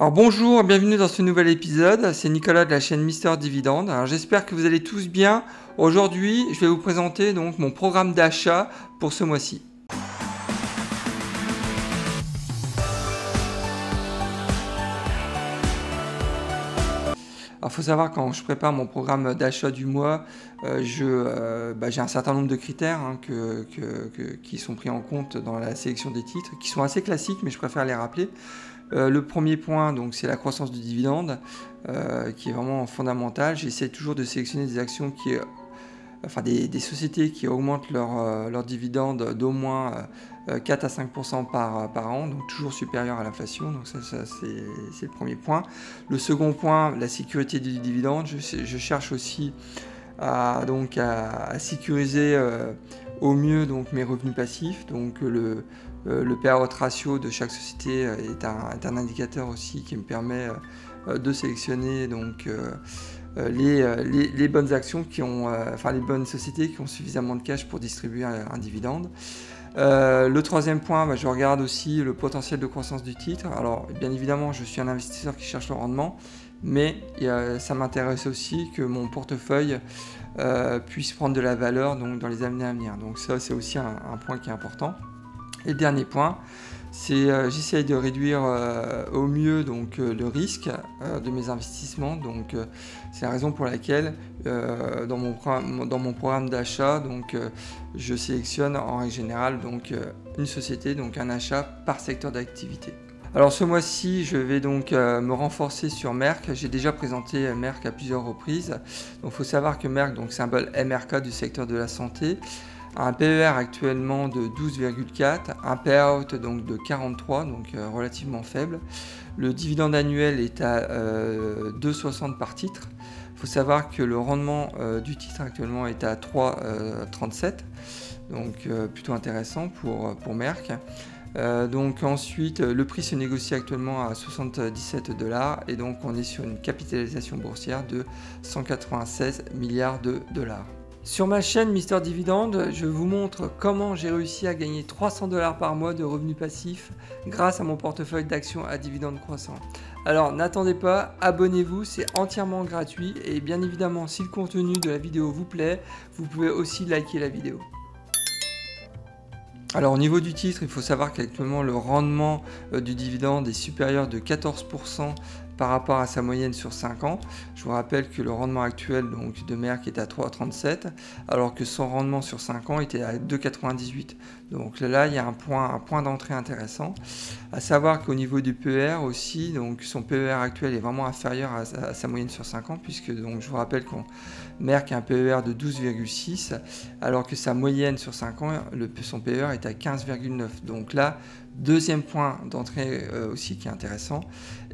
Alors bonjour, bienvenue dans ce nouvel épisode. C'est Nicolas de la chaîne Mister Dividende. J'espère que vous allez tous bien. Aujourd'hui, je vais vous présenter donc mon programme d'achat pour ce mois-ci. Alors, faut savoir quand je prépare mon programme d'achat du mois, euh, euh, bah, j'ai un certain nombre de critères hein, qui sont pris en compte dans la sélection des titres, qui sont assez classiques, mais je préfère les rappeler. Euh, le premier point, donc, c'est la croissance du dividende, qui est vraiment fondamental. J'essaie toujours de sélectionner des actions qui, enfin des, sociétés qui augmentent leur, leur dividende d'au moins 4 à 5% par, par an, donc toujours supérieur à l'inflation. Donc ça, c'est le premier point. Le second point, la sécurité du dividende. Je, cherche aussi à, donc, sécuriser au mieux mes revenus passifs. Donc le, euh, le payout ratio de chaque société euh, est un, indicateur aussi qui me permet euh, de sélectionner donc, les, bonnes actions qui ont, enfin les bonnes sociétés qui ont suffisamment de cash pour distribuer un, dividende. le troisième point, bah, je regarde aussi le potentiel de croissance du titre. Alors, bien évidemment, je suis un investisseur qui cherche le rendement, mais ça m'intéresse aussi que mon portefeuille puisse prendre de la valeur donc, dans les années à venir. Donc ça, c'est aussi un, point qui est important. Et dernier point, c'est euh, j'essaye de réduire euh, au mieux donc euh, le risque de mes investissements. Donc c'est la raison pour laquelle dans mon, dans mon programme d'achat donc je sélectionne en règle générale donc une société donc un achat par secteur d'activité. Alors ce mois-ci, je vais donc me renforcer sur Merck. J'ai déjà présenté Merck à plusieurs reprises. Donc il faut savoir que Merck, donc symbole MRK du secteur de la santé, un PER actuellement de 12,4, un payout donc de 43, donc euh, relativement faible. Le dividende annuel est à 2,60 euh, par titre. Il faut savoir que le rendement euh, du titre actuellement est à 3,37, donc plutôt intéressant pour, pour Merck. donc ensuite, le prix se négocie actuellement à 77 dollars et donc on est sur une capitalisation boursière de 196 milliards de dollars. Sur ma chaîne Mister Dividende, je vous montre comment j'ai réussi à gagner 300 dollars par mois de revenus passifs grâce à mon portefeuille d'actions à dividendes croissants. Alors n'attendez pas, abonnez-vous, c'est entièrement gratuit et bien évidemment si le contenu de la vidéo vous plaît, vous pouvez aussi liker la vidéo. Alors au niveau du titre, il faut savoir qu'actuellement le rendement euh, du dividende est supérieur de 14% par rapport à sa moyenne sur 5 ans. Je vous rappelle que le rendement actuel de Merck est à 3,37 alors que son rendement sur 5 ans était à 2,98. Donc là, il y a un point, d'entrée intéressant. À savoir qu'au niveau du PER aussi, donc son PER actuel est vraiment inférieur à, sa moyenne sur 5 ans, puisque je vous rappelle qu'on Merck a un PER de 12,6, alors que sa moyenne sur 5 ans, le, son PER est à 15,9. Donc là, Deuxième point d'entrée euh, aussi qui est intéressant.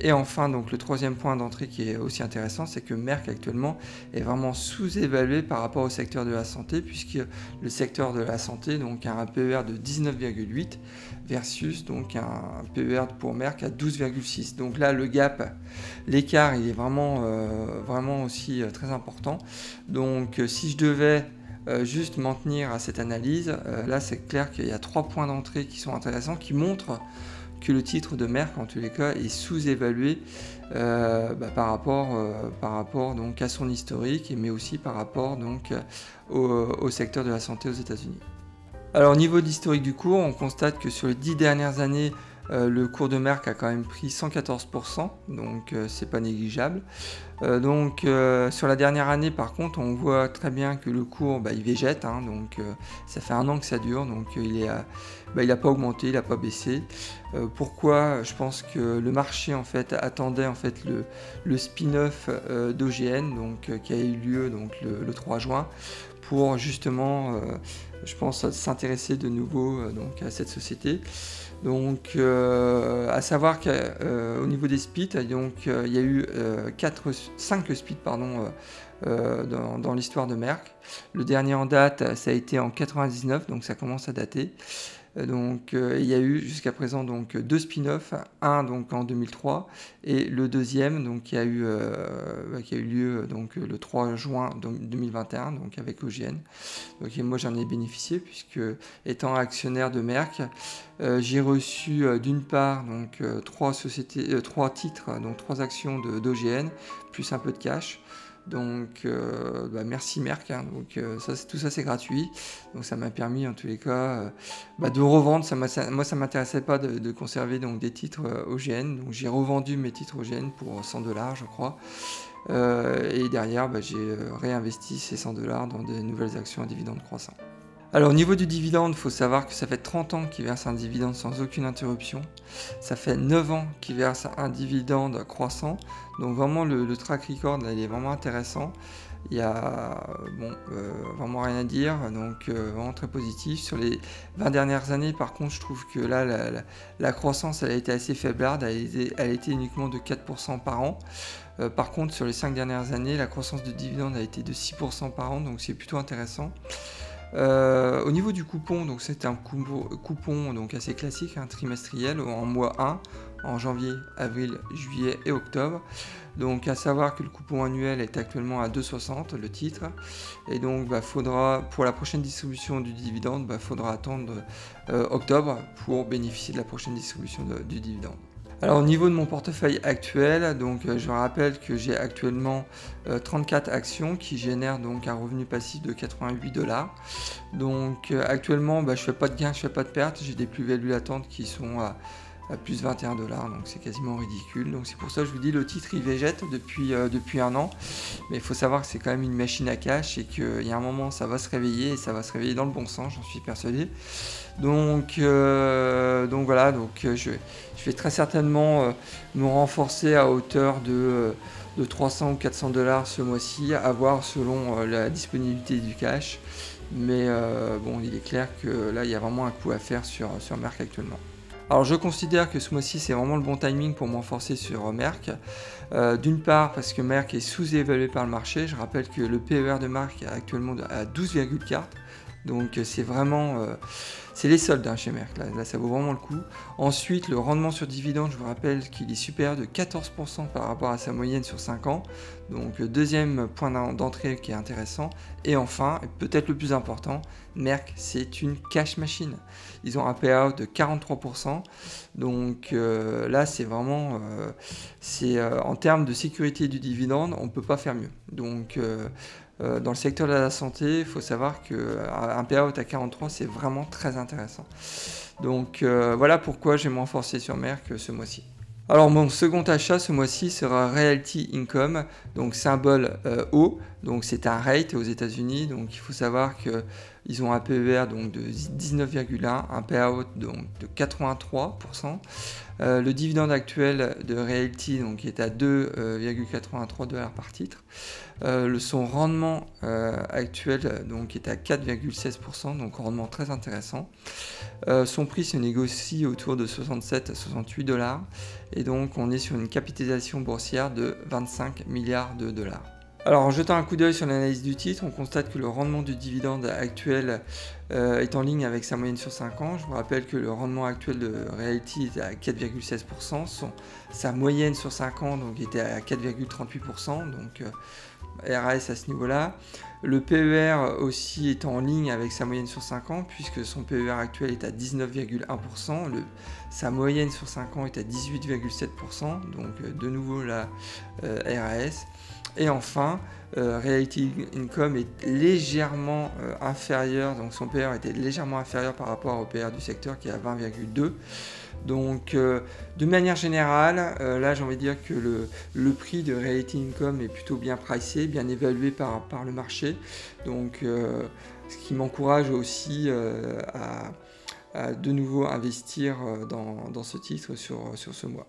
Et enfin, donc le troisième point d'entrée qui est aussi intéressant, c'est que Merck actuellement est vraiment sous-évalué par rapport au secteur de la santé, puisque le secteur de la santé donc, a un PER de 19,8 versus donc un PER pour Merck à 12,6. Donc là, le gap, l'écart, il est vraiment, euh, vraiment aussi euh, très important. Donc si je devais euh, juste maintenir à cette analyse, euh, là c'est clair qu'il y a trois points d'entrée qui sont intéressants, qui montrent le titre de Merck en tous les cas est sous-évalué euh, bah, par rapport, par rapport donc, à son historique, mais aussi par rapport donc, au, secteur de la santé aux États-Unis. Alors au niveau d'historique du cours, on constate que sur les dix dernières années, euh, le cours de Merck a quand même pris 114%, donc euh, c'est pas négligeable. Euh, donc sur la dernière année, par contre, on voit très bien que le cours, bah, il végète, hein, donc ça fait un an que ça dure, donc il n'a bah, pas augmenté, il n'a pas baissé. pourquoi? Je pense que le marché en fait attendait en fait le, spin-off d'OGN, donc qui a eu lieu le, 3 juin, pour justement, je pense, s'intéresser de nouveau donc à cette société. Donc, euh, à savoir qu'au euh, niveau des speeds, donc, euh, il y a eu 4, 5 speeds pardon, dans, l'histoire de Merck. Le dernier en date, ça a été en 99, donc ça commence à dater. Donc, il y a eu jusqu'à présent donc deux spin-offs, un donc en 2003 et le deuxième donc qui a eu qui a eu lieu donc le 3 juin 2021 donc avec OGN. Donc moi j'en ai bénéficié puisque étant actionnaire de Merck, j'ai reçu d'une part donc trois sociétés, trois titres donc trois actions d'OGN plus un peu de cash. Donc, euh, bah, merci Merck. Hein. donc, euh, tout ça, c'est gratuit. Donc, ça m'a permis, en tous les cas, euh, bah, de revendre. Moi, ça m'intéressait pas de, conserver donc, des titres OGN. Donc, j'ai revendu mes titres OGN pour 100 dollars, je crois. et derrière, bah, j'ai réinvesti ces 100 dollars dans de nouvelles actions à dividendes croissants. Alors au niveau du dividende, il faut savoir que ça fait 30 ans qu'il verse un dividende sans aucune interruption. Ça fait 9 ans qu'il verse un dividende croissant. Donc vraiment le, track record il est vraiment intéressant. Il y a euh, vraiment rien à dire, donc euh, vraiment très positif. Sur les 20 dernières années, par contre, je trouve que là, la, croissance, elle a été assez faiblarde, elle, a été uniquement de 4% par an. Euh, par contre, sur les 5 dernières années, la croissance de dividende a été de 6% par an, donc c'est plutôt intéressant. Euh, au niveau du coupon, donc c'est un coupon donc assez classique, hein, trimestriel en mois 1, en janvier, avril, juillet et octobre. Donc à savoir que le coupon annuel est actuellement à 2,60 le titre. Et donc bah, faudra pour la prochaine distribution du dividende, bah, faudra attendre euh, octobre pour bénéficier de la prochaine distribution du dividende. Alors au niveau de mon portefeuille actuel, donc euh, je rappelle que j'ai actuellement 34 euh, actions qui génèrent donc un revenu passif de 88 dollars. Donc euh, actuellement, bah, je fais pas de gains, je fais pas de pertes, j'ai des plus-values latentes qui sont à à plus 21 dollars, donc c'est quasiment ridicule. Donc c'est pour ça que je vous dis le titre il végète depuis, euh, depuis un an, mais il faut savoir que c'est quand même une machine à cash et qu'il y a un moment ça va se réveiller et ça va se réveiller dans le bon sens, j'en suis persuadé. Donc, euh, donc voilà, donc euh, je, je, vais très certainement me renforcer à hauteur de, de 300 ou 400 dollars ce mois-ci, à voir selon la disponibilité du cash. Mais bon, il est clair que là il y a vraiment un coup à faire sur, sur Merck actuellement. Alors je considère que ce mois-ci c'est vraiment le bon timing pour m'enforcer sur Merck. Euh, d'une part parce que Merck est sous-évalué par le marché. Je rappelle que le PER de Merck est actuellement à 12,4. Donc c'est vraiment... Euh, c'est les soldes hein, chez Merck, là, ça vaut vraiment le coup. Ensuite, le rendement sur dividende, je vous rappelle qu'il est supérieur de 14% par rapport à sa moyenne sur 5 ans. Donc deuxième point d'entrée qui est intéressant. Et enfin, peut-être le plus important, Merck, c'est une cash machine. Ils ont un payout de 43%. Donc euh, là, c'est vraiment... Euh, euh, en termes de sécurité du dividende, on ne peut pas faire mieux. Donc euh, dans le secteur de la santé, il faut savoir qu'un euh, payout à 43, c'est vraiment très intéressant. Donc euh, voilà pourquoi j'ai moins forcé sur Merck ce mois-ci. Alors mon second achat ce mois-ci sera Realty Income, donc symbole O, donc c'est un rate aux États-Unis, donc il faut savoir qu'ils ont un PER donc de 19,1, un payout de 83%. le dividende actuel de Realty donc est à 2,83 dollars par titre. Euh, son rendement euh, actuel est à 4,16%, donc rendement très intéressant. Euh, son prix se négocie autour de 67 à 68 dollars, et donc on est sur une capitalisation boursière de 25 milliards de dollars. Alors en jetant un coup d'œil sur l'analyse du titre, on constate que le rendement du dividende actuel est en ligne avec sa moyenne sur 5 ans. Je vous rappelle que le rendement actuel de Realty est à 4,16%, sa moyenne sur 5 ans donc, était à 4,38%, donc RAS à ce niveau-là. Le PER aussi est en ligne avec sa moyenne sur 5 ans, puisque son PER actuel est à 19,1%. Sa moyenne sur 5 ans est à 18,7%, donc euh, de nouveau la euh, RAS. Et enfin, euh, Reality Income est légèrement inférieur, donc son PER était légèrement inférieur par rapport au PER du secteur qui est à 20,2. Donc, euh, de manière générale, euh, là, j'ai envie de dire que le, prix de Reality Income est plutôt bien pricé, bien évalué par, le marché. Donc, euh, ce qui m'encourage aussi à, de nouveau investir dans, ce titre sur, ce mois.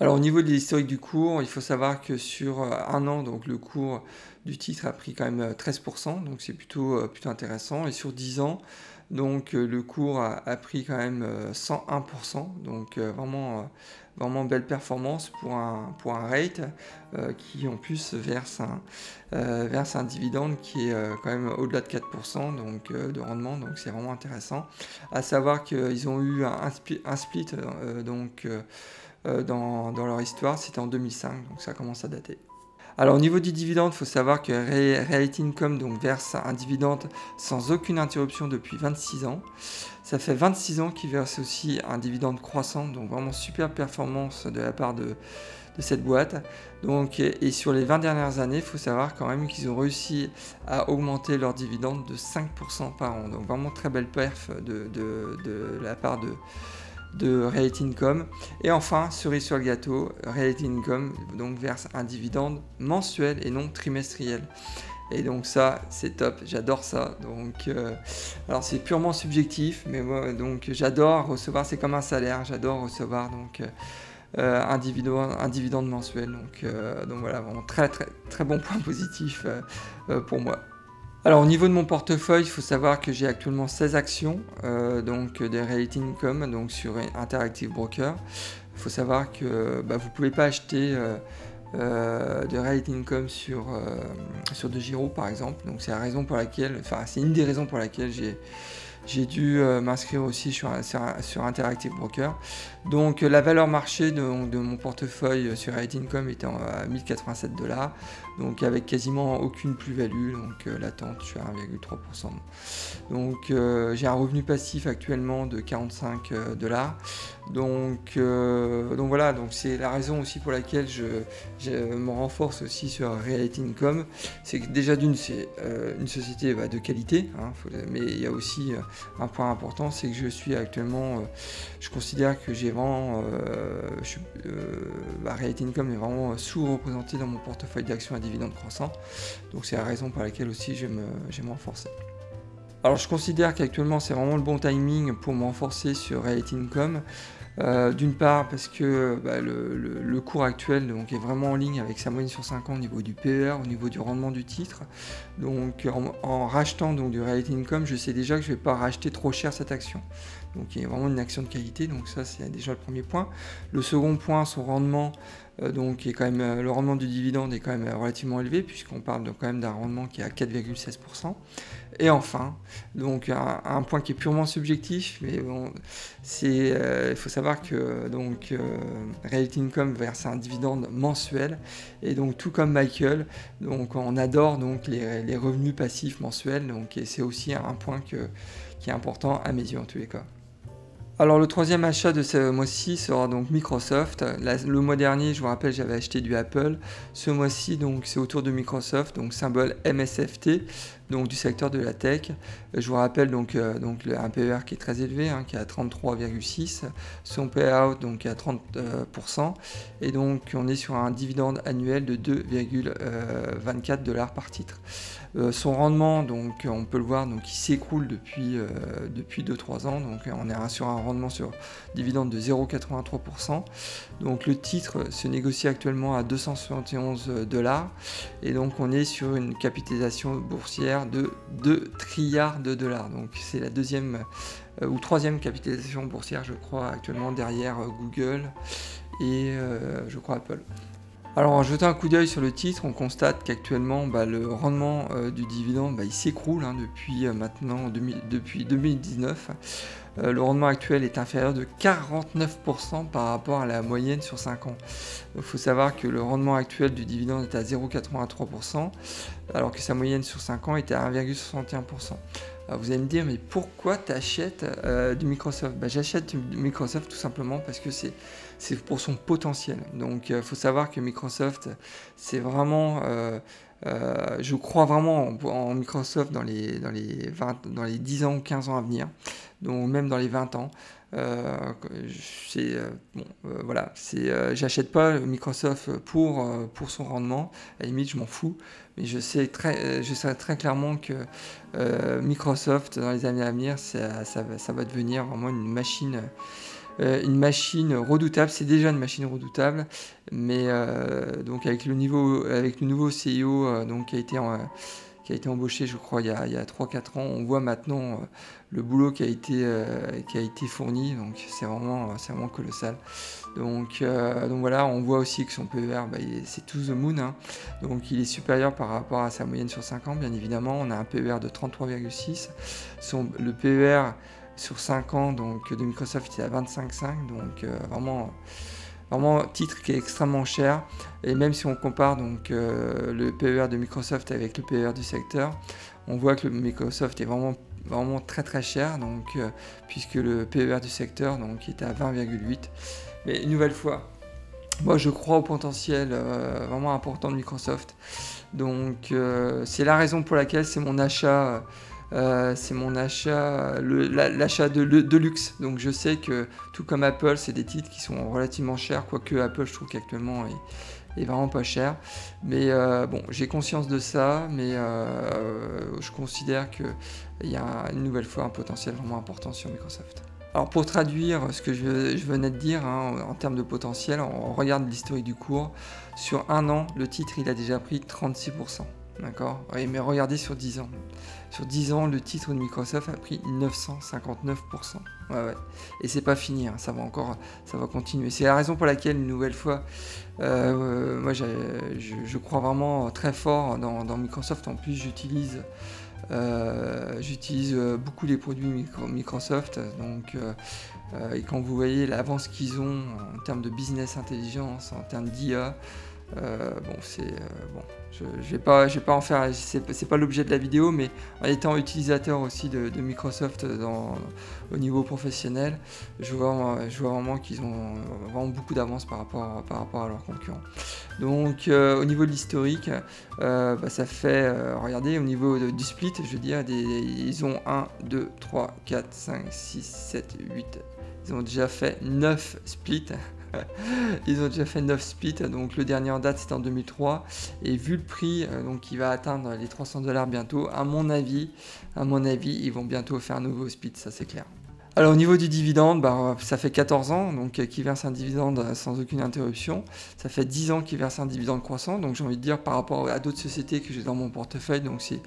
Alors, au niveau de l'historique du cours, il faut savoir que sur un an, donc le cours du titre a pris quand même 13%, donc c'est plutôt, plutôt intéressant. Et sur 10 ans, donc euh, le cours a, pris quand même 101%, euh, donc euh, vraiment, vraiment belle performance pour un, pour un rate qui en plus verse un, verse un dividende qui est quand même au-delà de 4% donc, de rendement, donc c'est vraiment intéressant. À savoir qu'ils ont eu un, un split donc, dans, dans leur histoire, c'était en 2005, donc ça commence à dater. Alors au niveau du dividende, il faut savoir que Reality Income donc, verse un dividende sans aucune interruption depuis 26 ans. Ça fait 26 ans qu'il verse aussi un dividende croissant, donc vraiment super performance de la part de, cette boîte. Donc, et sur les 20 dernières années, il faut savoir quand même qu'ils ont réussi à augmenter leur dividende de 5% par an. Donc vraiment très belle perf de la part de, de Reality Income. Et enfin, cerise sur le gâteau, Reality Income donc verse un dividende mensuel et non trimestriel. Et donc ça, c'est top, j'adore ça. Donc, euh, alors c'est purement subjectif, mais moi, donc j'adore recevoir, c'est comme un salaire, j'adore recevoir donc euh, un, dividende, un dividende mensuel. Donc, euh, donc voilà, vraiment très très très bon point positif pour moi. Alors au niveau de mon portefeuille, il faut savoir que j'ai actuellement 16 actions euh, donc des Reality Income donc sur Interactive Broker. Il faut savoir que bah, vous ne pouvez pas acheter euh, euh, de Reality Income sur, sur De Giro par exemple. Donc c'est la raison pour laquelle, enfin c'est une des raisons pour laquelle j'ai dû m'inscrire aussi sur, Interactive Broker. Donc la valeur marché de, mon portefeuille sur Reality Income était à 1087 dollars donc avec quasiment aucune plus-value, donc euh, l'attente je suis à 1,3%. Donc euh, j'ai un revenu passif actuellement de 45 euh, dollars. Donc, donc voilà, donc c'est la raison aussi pour laquelle je, me renforce aussi sur Reality Income. C'est que déjà d'une, c'est une société bah, de qualité, hein, mais il y a aussi un point important, c'est que je suis actuellement, je considère que j'ai vraiment, bah, Reality Income est vraiment sous-représenté dans mon portefeuille d'actions à croissants. Donc c'est la raison pour laquelle aussi je me renforcer. Alors je considère qu'actuellement c'est vraiment le bon timing pour me renforcer sur Reality Income. Euh, d'une part parce que bah, le, cours actuel donc, est vraiment en ligne avec sa moyenne sur 5 ans au niveau du PER, au niveau du rendement du titre. Donc en, rachetant donc, du Reality Income, je sais déjà que je ne vais pas racheter trop cher cette action. Donc il y a vraiment une action de qualité, donc ça c'est déjà le premier point. Le second point, son rendement, euh, donc est quand même, euh, le rendement du dividende est quand même relativement élevé puisqu'on parle de, quand même d'un rendement qui est à 4,16%. Et enfin, donc un, point qui est purement subjectif, mais bon, c'est, il faut savoir que donc Reality Income verse un dividende mensuel et donc tout comme Michael, donc on adore donc les, les revenus passifs mensuels, donc c'est aussi un point qui est important à mes yeux en tous les cas. Alors le troisième achat de ce mois-ci sera donc Microsoft. le mois dernier, je vous rappelle, j'avais acheté du Apple. Ce mois-ci, donc c'est autour de Microsoft, donc symbole MSFT, donc du secteur de la tech. Je vous rappelle donc, euh, un PER qui est très élevé, hein, qui est à 33,6, son payout donc à 30%, euh, et donc on est sur un dividende annuel de 2,24 dollars par titre. Euh, son rendement, donc on peut le voir, donc il s'écroule depuis, depuis 2-3 ans, donc on est sur un rendement sur dividende de 0,83%. Donc le titre se négocie actuellement à 271 dollars, et donc on est sur une capitalisation boursière de 2 trilliards de dollars. Donc c'est la deuxième euh, ou troisième capitalisation boursière, je crois, actuellement derrière euh, Google et euh, je crois Apple. Alors en jetant un coup d'œil sur le titre, on constate qu'actuellement bah, le rendement du dividende bah, il s'écroule hein, depuis maintenant depuis 2019. Euh, le rendement actuel est inférieur de 49% par rapport à la moyenne sur 5 ans. Il faut savoir que le rendement actuel du dividende est à 0,83%, alors que sa moyenne sur 5 ans était à 1,61%. vous allez me dire, mais pourquoi tu achètes euh, du Microsoft? Bah, J'achète du Microsoft tout simplement parce que c'est pour son potentiel. Donc il euh, faut savoir que Microsoft, c'est vraiment... je crois vraiment en, Microsoft dans les, dans, les 20, dans les 10 ans ou 15 ans à venir donc même dans les 20 ans. Euh, euh, bon, euh, voilà, j'achète pas Microsoft pour pour son rendement. À la limite, je m'en fous, mais je sais très je sais très clairement que Microsoft dans les années à venir, ça, ça va devenir vraiment une machine une machine redoutable. C'est déjà une machine redoutable, mais donc avec le niveau, avec le nouveau CEO donc qui a été qui a été embauché, je crois, il y a, a 3-4 ans. On voit maintenant le boulot qui a été, qui a été fourni, donc c'est vraiment, vraiment colossal. Donc, donc voilà, on voit aussi que son PER, bah, c'est tout the moon, hein. donc il est supérieur par rapport à sa moyenne sur 5 ans, bien évidemment. On a un PER de 33,6. Le PER sur 5 ans donc, de Microsoft est à 25,5, donc vraiment vraiment titre qui est extrêmement cher. Et même si on compare donc euh, le PER de Microsoft avec le PER du secteur, on voit que le Microsoft est vraiment vraiment très très cher donc euh, puisque le PER du secteur donc est à 20,8 mais une nouvelle fois moi je crois au potentiel euh, vraiment important de Microsoft donc c'est la raison pour laquelle c'est mon achat euh, c'est mon achat, l'achat de, luxe. Donc je sais que tout comme Apple, c'est des titres qui sont relativement chers, quoique Apple, je trouve qu'actuellement est, vraiment pas cher. Mais euh, bon, j'ai conscience de ça, mais euh, je considère qu'il y a une nouvelle fois un potentiel vraiment important sur Microsoft. Alors pour traduire ce que je, venais de dire hein, en termes de potentiel, on regarde l'historique du cours. Sur un an, le titre il a déjà pris 36%. D'accord? Mais regardez sur 10 ans. Sur 10 ans, le titre de Microsoft a pris 959%. Ouais, ouais. Et c'est pas fini, hein. ça va encore, ça va continuer. C'est la raison pour laquelle, une nouvelle fois, euh, moi je, crois vraiment très fort dans, Microsoft. En plus, j'utilise euh, j'utilise beaucoup les produits Microsoft. Donc, euh, et quand vous voyez l'avance qu'ils ont en termes de business intelligence, en termes d'IA, euh, bon, c'est euh, bon, je, je, vais pas, en faire. C'est pas l'objet de la vidéo, mais en étant utilisateur aussi de, Microsoft au niveau professionnel, je vois, vraiment qu'ils ont vraiment beaucoup d'avance par rapport, à leurs concurrents. Donc, euh, au niveau de l'historique, bah, ça fait, regardez, au niveau du split, je veux dire, ils ont 1, 2, 3, 4, 5, 6, 7, 8. Ils ont déjà fait 9 splits. Ils ont déjà fait 9 splits, donc le dernier en date c'était en 2003. Et vu le prix, euh, donc qui va atteindre les 300 dollars bientôt, à mon avis, à mon avis, ils vont bientôt faire un nouveau split, ça c'est clair. Alors au niveau du dividende, bah, ça fait 14 ans donc euh, qui verse un dividende euh, sans aucune interruption. Ça fait 10 ans qu'ils verse un dividende croissant. Donc j'ai envie de dire par rapport à d'autres sociétés que j'ai dans mon portefeuille, donc c'est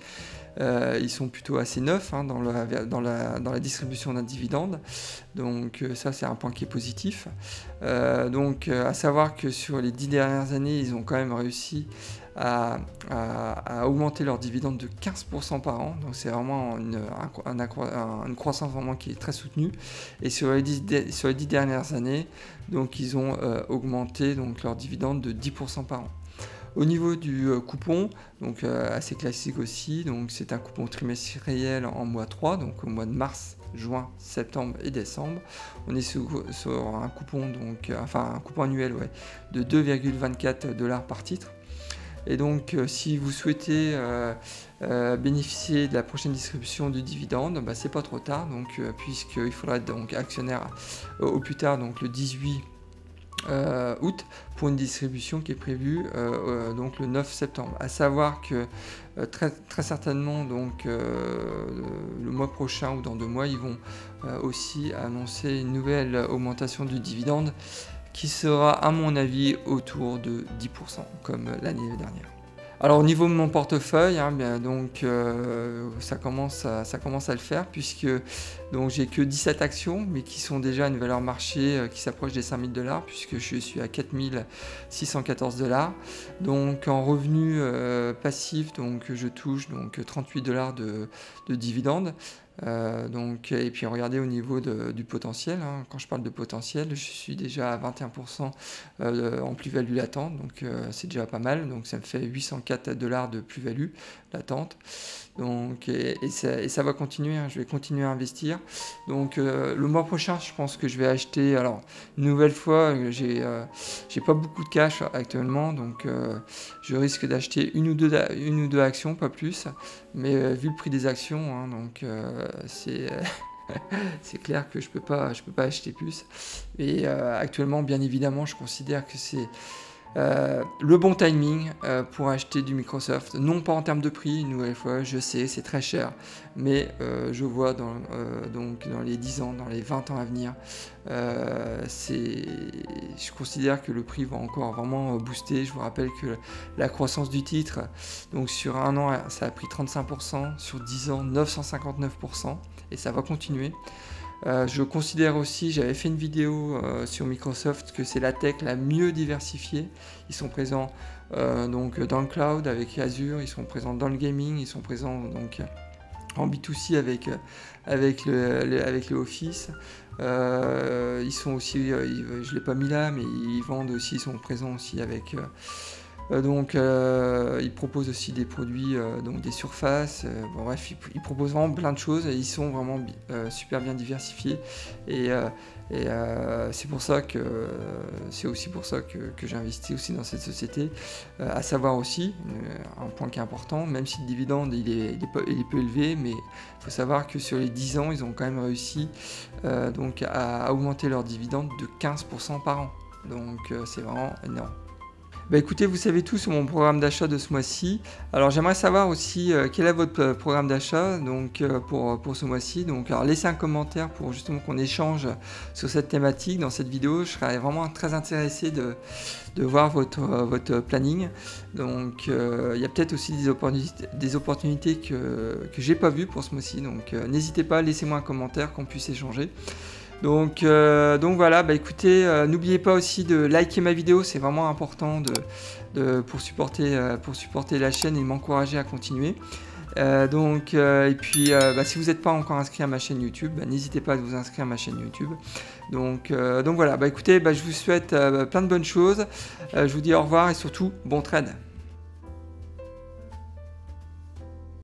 euh, ils sont plutôt assez neufs hein, dans, la, distribution d'un dividende. Donc ça c'est un point qui est positif. donc à savoir que sur les 10 dernières années, ils ont quand même réussi à, augmenter leur dividende de 15% par an. Donc c'est vraiment une, croissance vraiment qui est très soutenue. Et sur les 10, sur les dernières années, donc ils ont euh, augmenté donc leur dividende de 10% par an. Au niveau du euh, coupon, donc euh, assez classique aussi, donc c'est un coupon trimestriel en mois 3, donc au mois de mars, juin, septembre et décembre. On est sur, un coupon donc enfin un coupon annuel ouais, de 2,24 dollars par titre. Et donc, euh, si vous souhaitez euh, euh, bénéficier de la prochaine distribution du dividende, bah, c'est pas trop tard, donc, puisqu'il faudra être donc, actionnaire au plus tard, donc le 18 août, pour une distribution qui est prévue donc le 9 septembre. À savoir que très, très, certainement, donc, le mois prochain ou dans deux mois, ils vont aussi annoncer une nouvelle augmentation du dividende qui sera à mon avis autour de 10% comme l'année dernière. Alors au niveau de mon portefeuille, hein, donc, euh, ça, commence à, le faire puisque j'ai que 17 actions mais qui sont déjà à une valeur marché euh, qui s'approche des 5000 dollars puisque je suis à 4614 dollars. Donc en revenu euh, passif, donc, je touche donc, 38 dollars de dividendes. Euh, donc, et puis regardez au niveau du potentiel, hein. quand je parle de potentiel, je suis déjà à 21% euh, en plus-value latente, donc euh, c'est déjà pas mal, donc ça me fait 804 dollars de plus-value latente. Donc, et, ça, va continuer, hein. je vais continuer à investir. Donc le mois prochain, je pense que je vais acheter, alors une nouvelle fois, j'ai j'ai pas beaucoup de cash actuellement, donc je risque d'acheter une, une ou deux actions, pas plus, mais vu le prix des actions, hein, donc c'est c'est clair que je peux peux pas acheter plus. Et euh, actuellement bien évidemment je considère que c'est Euh, le bon timing euh, pour acheter du Microsoft, non pas en termes de prix, une nouvelle fois, je sais, c'est très cher, mais euh, je vois dans, donc dans les 10 ans, dans les 20 ans à venir, je considère que le prix va encore vraiment booster. Je vous rappelle que la croissance du titre, donc sur un an, ça a pris 35%, sur 10 ans, 959%, et ça va continuer. Euh, je considère aussi, j'avais fait une vidéo euh, sur Microsoft, que c'est la tech la mieux diversifiée. Ils sont présents euh, donc dans le cloud avec Azure, ils sont présents dans le gaming, ils sont présents donc en B2C avec, avec, le, Office. ils sont aussi, je ne l'ai pas mis là, mais ils vendent aussi, ils sont présents aussi avec donc, euh, ils proposent aussi des produits, euh, donc des surfaces. bref, ils, proposent vraiment plein de choses et ils sont vraiment super bien diversifiés. Et, c'est pour ça que c'est aussi pour ça que, j'ai investi aussi dans cette société. à savoir aussi, un point qui est important, même si le dividende il est, peu élevé, mais il faut savoir que sur les 10 ans, ils ont quand même réussi donc à augmenter leur dividende de 15% par an. Donc c'est vraiment énorme. Bah écoutez, vous savez tout sur mon programme d'achat de ce mois-ci. Alors j'aimerais savoir aussi euh, quel est votre euh, programme d'achat donc euh, pour, pour ce mois-ci. Donc alors laissez un commentaire pour justement qu'on échange sur cette thématique dans cette vidéo. Je serais vraiment très intéressé de, de voir votre, votre planning. Donc il y a peut-être aussi des opportunités, que, que j'ai pas vues pour ce mois-ci. Donc n'hésitez pas, laissez-moi un commentaire qu'on puisse échanger. Donc, euh, donc voilà, bah écoutez, euh, n'oubliez pas aussi de liker ma vidéo, c'est vraiment important de, pour, supporter, euh, pour supporter la chaîne et m'encourager à continuer. donc, et puis, bah, si vous n'êtes pas encore inscrit à ma chaîne YouTube, bah, n'hésitez pas à vous inscrire à ma chaîne YouTube. Donc, donc voilà, bah écoutez, bah, je vous souhaite plein de bonnes choses. je vous dis au revoir et surtout, bon trade.